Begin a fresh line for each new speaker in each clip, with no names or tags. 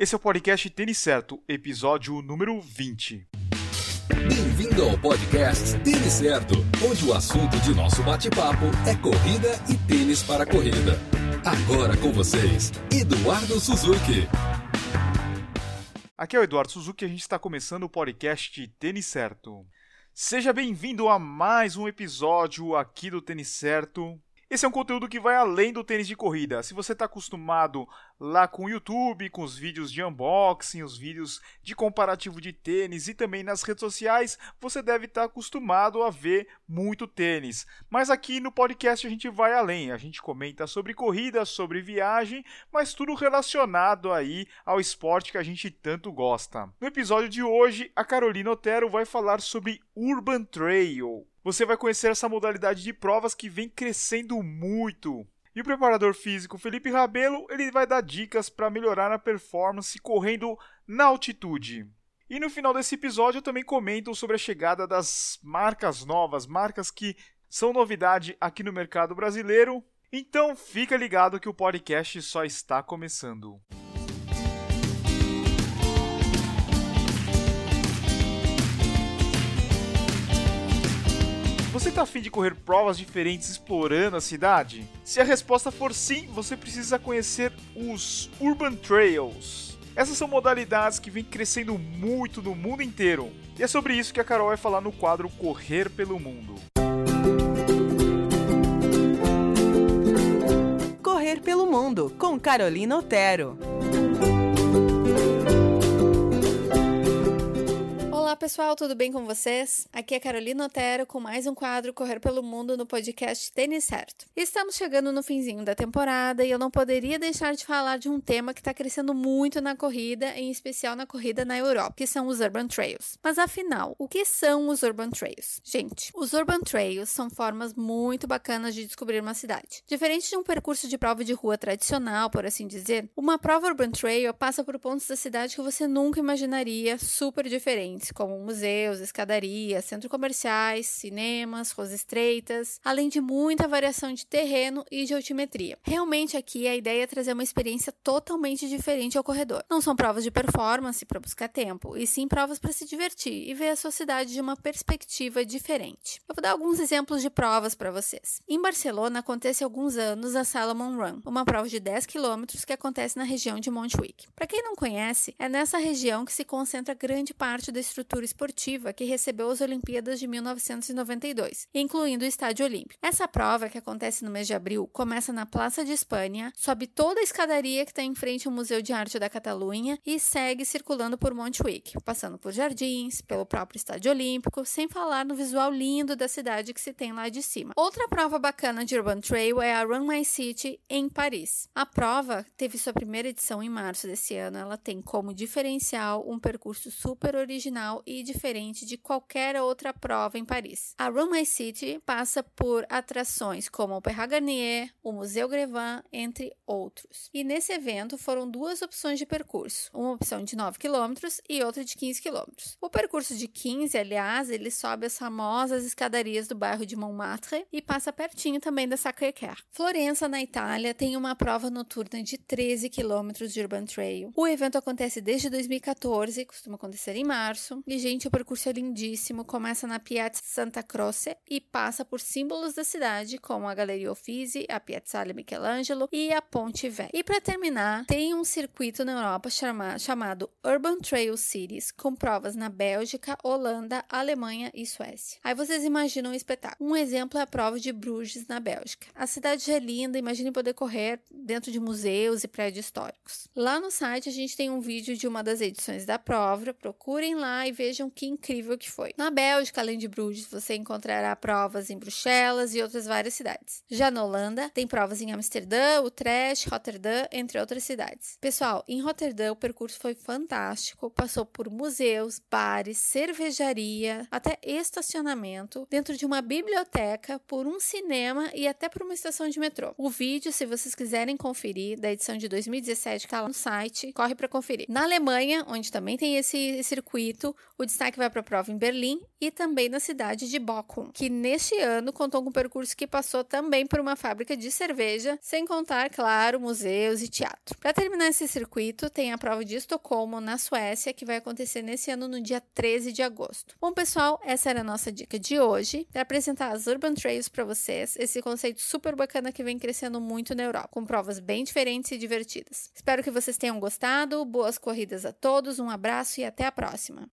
Esse é o podcast Tênis Certo, episódio número 20.
Bem-vindo ao podcast Tênis Certo, onde o assunto de nosso bate-papo é corrida e tênis para corrida. Agora com vocês, Eduardo Suzuki.
Aqui é o Eduardo Suzuki e a gente está começando o podcast Tênis Certo. Seja bem-vindo a mais um episódio aqui do Tênis Certo. Esse é um conteúdo que vai além do tênis de corrida. Se você está acostumado lá com o YouTube, com os vídeos de unboxing, os vídeos de comparativo de tênis e também nas redes sociais, você deve estar tá acostumado a ver muito tênis. Mas aqui no podcast a gente vai além. A gente comenta sobre corrida, sobre viagem, mas tudo relacionado aí ao esporte que a gente tanto gosta. No episódio de hoje, a Carolina Otero vai falar sobre Urban Trail você vai conhecer essa modalidade de provas que vem crescendo muito. E o preparador físico Felipe Rabelo, ele vai dar dicas para melhorar a performance correndo na altitude. E no final desse episódio eu também comento sobre a chegada das marcas novas, marcas que são novidade aqui no mercado brasileiro. Então fica ligado que o podcast só está começando. Você está afim de correr provas diferentes explorando a cidade? Se a resposta for sim, você precisa conhecer os Urban Trails. Essas são modalidades que vêm crescendo muito no mundo inteiro. E é sobre isso que a Carol vai falar no quadro Correr pelo Mundo.
Correr pelo Mundo, com Carolina Otero.
Olá pessoal, tudo bem com vocês? Aqui é Carolina Otero com mais um quadro Correr pelo Mundo no podcast Tênis Certo. Estamos chegando no finzinho da temporada e eu não poderia deixar de falar de um tema que está crescendo muito na corrida, em especial na corrida na Europa, que são os Urban Trails. Mas afinal, o que são os Urban Trails? Gente, os Urban Trails são formas muito bacanas de descobrir uma cidade. Diferente de um percurso de prova de rua tradicional, por assim dizer, uma prova Urban Trail passa por pontos da cidade que você nunca imaginaria super diferentes como museus, escadarias, centros comerciais, cinemas, ruas estreitas, além de muita variação de terreno e de altimetria. Realmente aqui a ideia é trazer uma experiência totalmente diferente ao corredor. Não são provas de performance para buscar tempo, e sim provas para se divertir e ver a sua cidade de uma perspectiva diferente. Eu vou dar alguns exemplos de provas para vocês. Em Barcelona acontece há alguns anos a Salomon Run, uma prova de 10 quilômetros que acontece na região de Montjuic. Para quem não conhece, é nessa região que se concentra grande parte da estrutura estrutura esportiva que recebeu as Olimpíadas de 1992, incluindo o Estádio Olímpico. Essa prova, que acontece no mês de abril, começa na Praça de Espanha, sobe toda a escadaria que está em frente ao Museu de Arte da Catalunha e segue circulando por Montjuic, passando por jardins, pelo próprio Estádio Olímpico, sem falar no visual lindo da cidade que se tem lá de cima. Outra prova bacana de Urban Trail é a Run My City em Paris. A prova teve sua primeira edição em março desse ano. Ela tem como diferencial um percurso super original e diferente de qualquer outra prova em Paris. A Run My City passa por atrações como o Perra Garnier, o Museu Grevin, entre outros. E nesse evento foram duas opções de percurso, uma opção de 9 km e outra de 15 km. O percurso de 15, aliás, ele sobe as famosas escadarias do bairro de Montmartre e passa pertinho também da Sacré-Cœur. Florença, na Itália, tem uma prova noturna de 13 km de Urban Trail. O evento acontece desde 2014, costuma acontecer em março, e, gente, o percurso é lindíssimo. Começa na Piazza Santa Croce e passa por símbolos da cidade, como a Galeria Uffizi, a Piazzale Michelangelo e a Ponte Velha. E para terminar, tem um circuito na Europa chama, chamado Urban Trail Cities, com provas na Bélgica, Holanda, Alemanha e Suécia. Aí vocês imaginam o espetáculo. Um exemplo é a prova de Bruges, na Bélgica. A cidade é linda, imagine poder correr dentro de museus e prédios históricos. Lá no site a gente tem um vídeo de uma das edições da prova, procurem lá e vejam que incrível que foi. Na Bélgica, além de Bruges, você encontrará provas em Bruxelas e outras várias cidades. Já na Holanda, tem provas em Amsterdã, Utrecht, Rotterdam, entre outras cidades. Pessoal, em Rotterdam o percurso foi fantástico, passou por museus, bares, cervejaria, até estacionamento, dentro de uma biblioteca, por um cinema e até por uma estação de metrô. O vídeo, se vocês quiserem conferir, da edição de 2017, está lá no site, corre para conferir. Na Alemanha, onde também tem esse circuito, O destaque vai para a prova em Berlim e também na cidade de Bochum, que neste ano contou com um percurso que passou também por uma fábrica de cerveja, sem contar, claro, museus e teatro. Para terminar esse circuito, tem a prova de Estocolmo, na Suécia, que vai acontecer nesse ano no dia 13 de agosto. Bom, pessoal, essa era a nossa dica de hoje para apresentar as Urban Trails para vocês, esse conceito super bacana que vem crescendo muito na Europa, com provas bem diferentes e divertidas. Espero que vocês tenham gostado, boas corridas a todos, um abraço e até a próxima!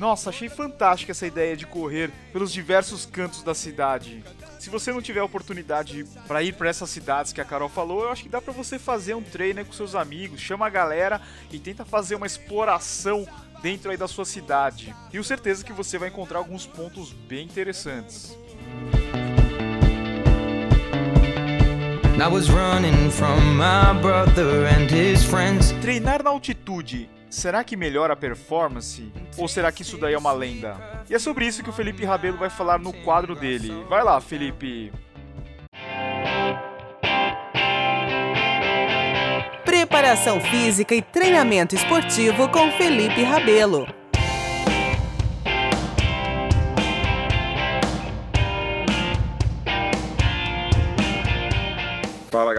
Nossa, achei fantástica essa ideia de correr pelos diversos cantos da cidade. Se você não tiver oportunidade para ir para essas cidades que a Carol falou, eu acho que dá para você fazer um treino com seus amigos, chama a galera e tenta fazer uma exploração dentro aí da sua cidade. Tenho certeza que você vai encontrar alguns pontos bem interessantes. Treinar na altitude será que melhora a performance? Ou será que isso daí é uma lenda? E é sobre isso que o Felipe Rabelo vai falar no quadro dele. Vai lá, Felipe.
Preparação física e treinamento esportivo com Felipe Rabelo.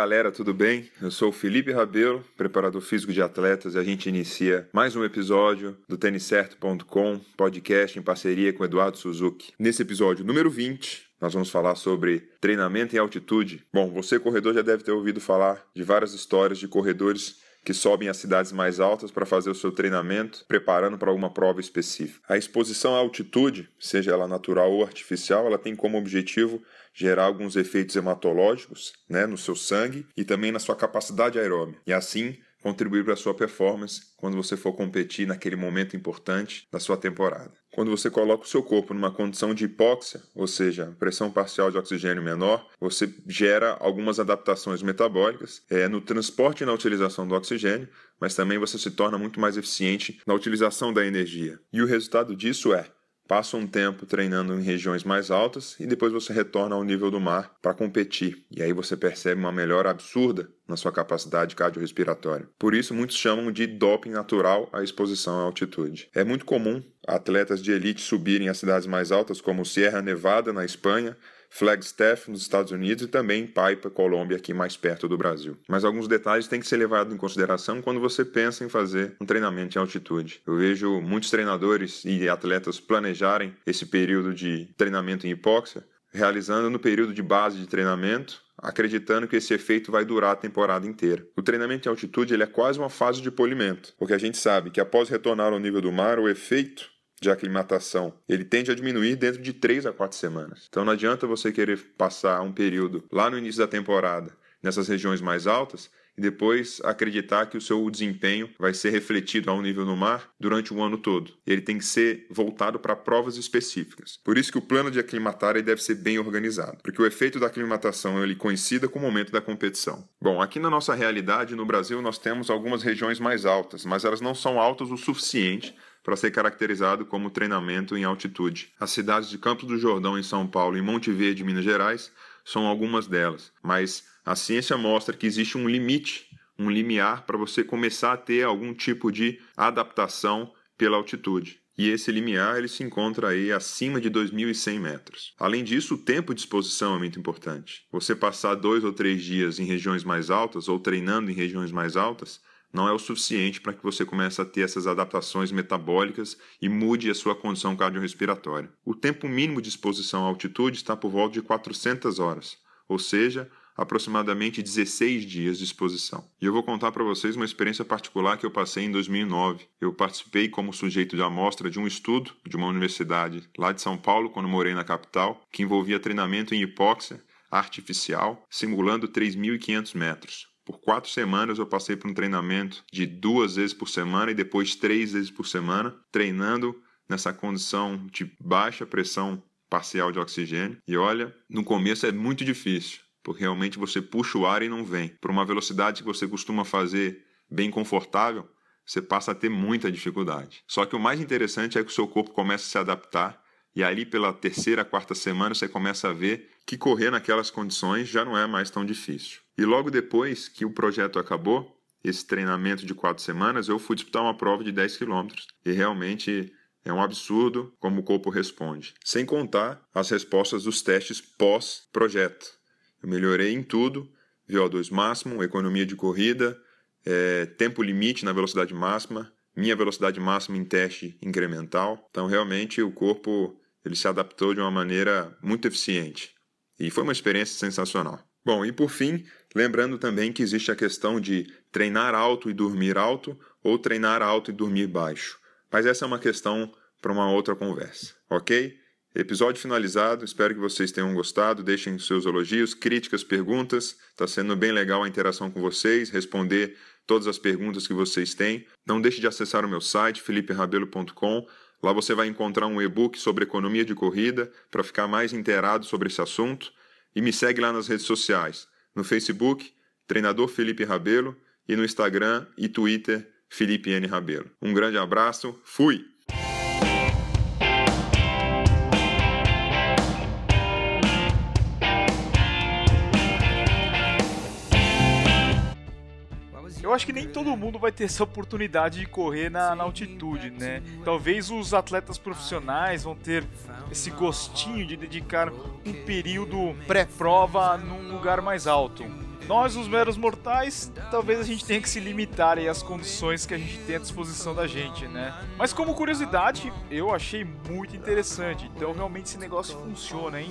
Galera, tudo bem? Eu sou o Felipe Rabelo, preparador físico de atletas, e a gente inicia mais um episódio do têniscerto.com, podcast em parceria com Eduardo Suzuki. Nesse episódio número 20, nós vamos falar sobre treinamento em altitude. Bom, você corredor já deve ter ouvido falar de várias histórias de corredores que sobem às cidades mais altas para fazer o seu treinamento, preparando para alguma prova específica. A exposição à altitude, seja ela natural ou artificial, ela tem como objetivo gerar alguns efeitos hematológicos né, no seu sangue e também na sua capacidade aeróbica. E assim contribuir para a sua performance quando você for competir naquele momento importante da sua temporada. Quando você coloca o seu corpo numa condição de hipóxia, ou seja, pressão parcial de oxigênio menor, você gera algumas adaptações metabólicas é, no transporte e na utilização do oxigênio, mas também você se torna muito mais eficiente na utilização da energia. E o resultado disso é passa um tempo treinando em regiões mais altas e depois você retorna ao nível do mar para competir. E aí você percebe uma melhora absurda na sua capacidade cardiorrespiratória. Por isso, muitos chamam de doping natural a exposição à altitude. É muito comum atletas de elite subirem às cidades mais altas, como Sierra Nevada, na Espanha, Flagstaff nos Estados Unidos e também Paipa, Colômbia, aqui mais perto do Brasil. Mas alguns detalhes têm que ser levados em consideração quando você pensa em fazer um treinamento em altitude. Eu vejo muitos treinadores e atletas planejarem esse período de treinamento em hipóxia, realizando no período de base de treinamento, acreditando que esse efeito vai durar a temporada inteira. O treinamento em altitude ele é quase uma fase de polimento, porque a gente sabe que após retornar ao nível do mar, o efeito de aclimatação, ele tende a diminuir dentro de 3 a 4 semanas. Então não adianta você querer passar um período lá no início da temporada nessas regiões mais altas e depois acreditar que o seu desempenho vai ser refletido ao nível no mar durante o ano todo. Ele tem que ser voltado para provas específicas. Por isso que o plano de aclimatar deve ser bem organizado, porque o efeito da aclimatação ele coincida com o momento da competição. Bom, aqui na nossa realidade no Brasil nós temos algumas regiões mais altas, mas elas não são altas o suficiente para ser caracterizado como treinamento em altitude. As cidades de Campos do Jordão, em São Paulo, e Monte Verde, Minas Gerais, são algumas delas, mas a ciência mostra que existe um limite, um limiar para você começar a ter algum tipo de adaptação pela altitude. E esse limiar ele se encontra aí acima de 2.100 metros. Além disso, o tempo de exposição é muito importante. Você passar dois ou três dias em regiões mais altas ou treinando em regiões mais altas não é o suficiente para que você comece a ter essas adaptações metabólicas e mude a sua condição cardiorrespiratória. O tempo mínimo de exposição à altitude está por volta de 400 horas, ou seja, aproximadamente 16 dias de exposição. E eu vou contar para vocês uma experiência particular que eu passei em 2009. Eu participei como sujeito de amostra de um estudo de uma universidade lá de São Paulo, quando morei na capital, que envolvia treinamento em hipóxia artificial, simulando 3.500 metros. Por quatro semanas eu passei por um treinamento de duas vezes por semana e depois três vezes por semana, treinando nessa condição de baixa pressão parcial de oxigênio. E olha, no começo é muito difícil, porque realmente você puxa o ar e não vem. Por uma velocidade que você costuma fazer bem confortável, você passa a ter muita dificuldade. Só que o mais interessante é que o seu corpo começa a se adaptar e ali pela terceira, quarta semana você começa a ver que correr naquelas condições já não é mais tão difícil. E logo depois que o projeto acabou, esse treinamento de quatro semanas, eu fui disputar uma prova de 10 quilômetros. E realmente é um absurdo como o corpo responde. Sem contar as respostas dos testes pós-projeto. Eu melhorei em tudo: VO2 máximo, economia de corrida, é, tempo limite na velocidade máxima, minha velocidade máxima em teste incremental. Então, realmente, o corpo ele se adaptou de uma maneira muito eficiente. E foi uma experiência sensacional. Bom, e por fim, lembrando também que existe a questão de treinar alto e dormir alto ou treinar alto e dormir baixo. Mas essa é uma questão para uma outra conversa, ok? Episódio finalizado, espero que vocês tenham gostado. Deixem seus elogios, críticas, perguntas. Está sendo bem legal a interação com vocês, responder todas as perguntas que vocês têm. Não deixe de acessar o meu site, feliperabelo.com. Lá você vai encontrar um e-book sobre economia de corrida para ficar mais inteirado sobre esse assunto. E me segue lá nas redes sociais, no Facebook, Treinador Felipe Rabelo, e no Instagram e Twitter, Felipe N. Rabelo. Um grande abraço, fui!
Eu acho que nem todo mundo vai ter essa oportunidade de correr na, na altitude, né? Talvez os atletas profissionais vão ter esse gostinho de dedicar um período pré-prova num lugar mais alto. Nós, os meros mortais, talvez a gente tenha que se limitar aí às condições que a gente tem à disposição da gente, né? Mas como curiosidade, eu achei muito interessante. Então realmente esse negócio funciona, hein?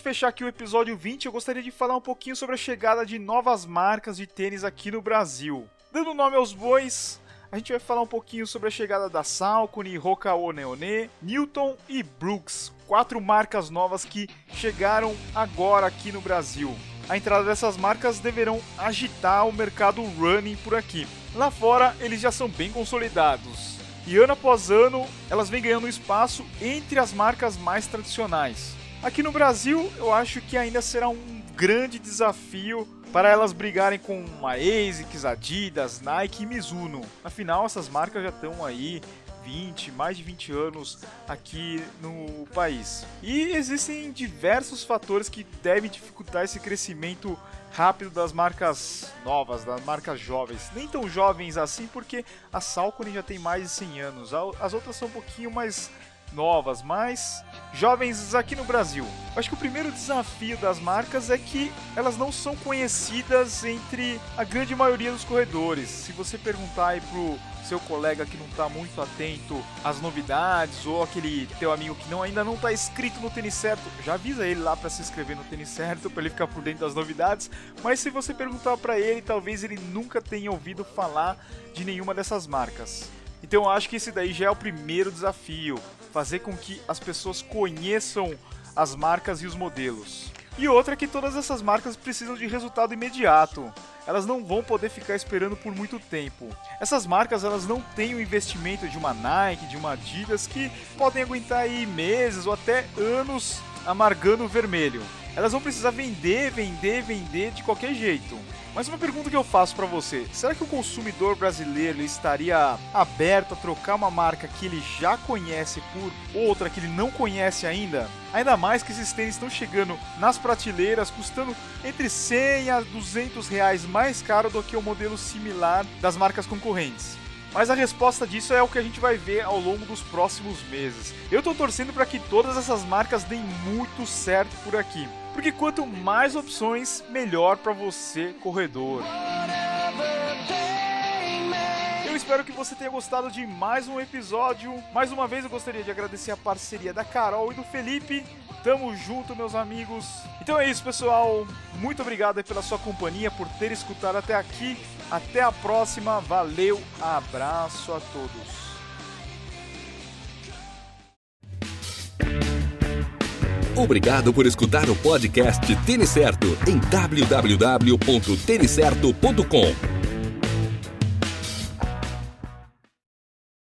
Gente fechar aqui o episódio 20, eu gostaria de falar um pouquinho sobre a chegada de novas marcas de tênis aqui no Brasil. Dando nome aos bois, a gente vai falar um pouquinho sobre a chegada da Salcone, Rokao Neone, Newton e Brooks, quatro marcas novas que chegaram agora aqui no Brasil. A entrada dessas marcas deverão agitar o mercado running por aqui. Lá fora, eles já são bem consolidados. E ano após ano, elas vêm ganhando espaço entre as marcas mais tradicionais. Aqui no Brasil, eu acho que ainda será um grande desafio para elas brigarem com a ASICS, Adidas, Nike e Mizuno. Afinal, essas marcas já estão aí 20, mais de 20 anos aqui no país. E existem diversos fatores que devem dificultar esse crescimento rápido das marcas novas, das marcas jovens. Nem tão jovens assim, porque a Salcone já tem mais de 100 anos. As outras são um pouquinho mais novas, mas jovens aqui no Brasil. Acho que o primeiro desafio das marcas é que elas não são conhecidas entre a grande maioria dos corredores. Se você perguntar aí pro seu colega que não está muito atento às novidades ou aquele teu amigo que não ainda não está inscrito no tênis certo, já avisa ele lá para se inscrever no tênis certo para ele ficar por dentro das novidades. Mas se você perguntar para ele, talvez ele nunca tenha ouvido falar de nenhuma dessas marcas. Então eu acho que esse daí já é o primeiro desafio, fazer com que as pessoas conheçam as marcas e os modelos. E outra é que todas essas marcas precisam de resultado imediato. Elas não vão poder ficar esperando por muito tempo. Essas marcas elas não têm o investimento de uma Nike, de uma Adidas que podem aguentar aí meses ou até anos amargando o vermelho. Elas vão precisar vender, vender, vender de qualquer jeito. Mas uma pergunta que eu faço para você: será que o consumidor brasileiro estaria aberto a trocar uma marca que ele já conhece por outra que ele não conhece ainda? Ainda mais que esses tênis estão chegando nas prateleiras custando entre 100 a 200 reais mais caro do que o modelo similar das marcas concorrentes. Mas a resposta disso é o que a gente vai ver ao longo dos próximos meses. Eu tô torcendo para que todas essas marcas deem muito certo por aqui. Porque quanto mais opções, melhor para você, corredor. Eu espero que você tenha gostado de mais um episódio. Mais uma vez eu gostaria de agradecer a parceria da Carol e do Felipe. Tamo junto, meus amigos. Então é isso, pessoal. Muito obrigado pela sua companhia, por ter escutado até aqui. Até a próxima. Valeu, abraço a todos.
Obrigado por escutar o podcast Tênis Certo em www.tenicerto.com.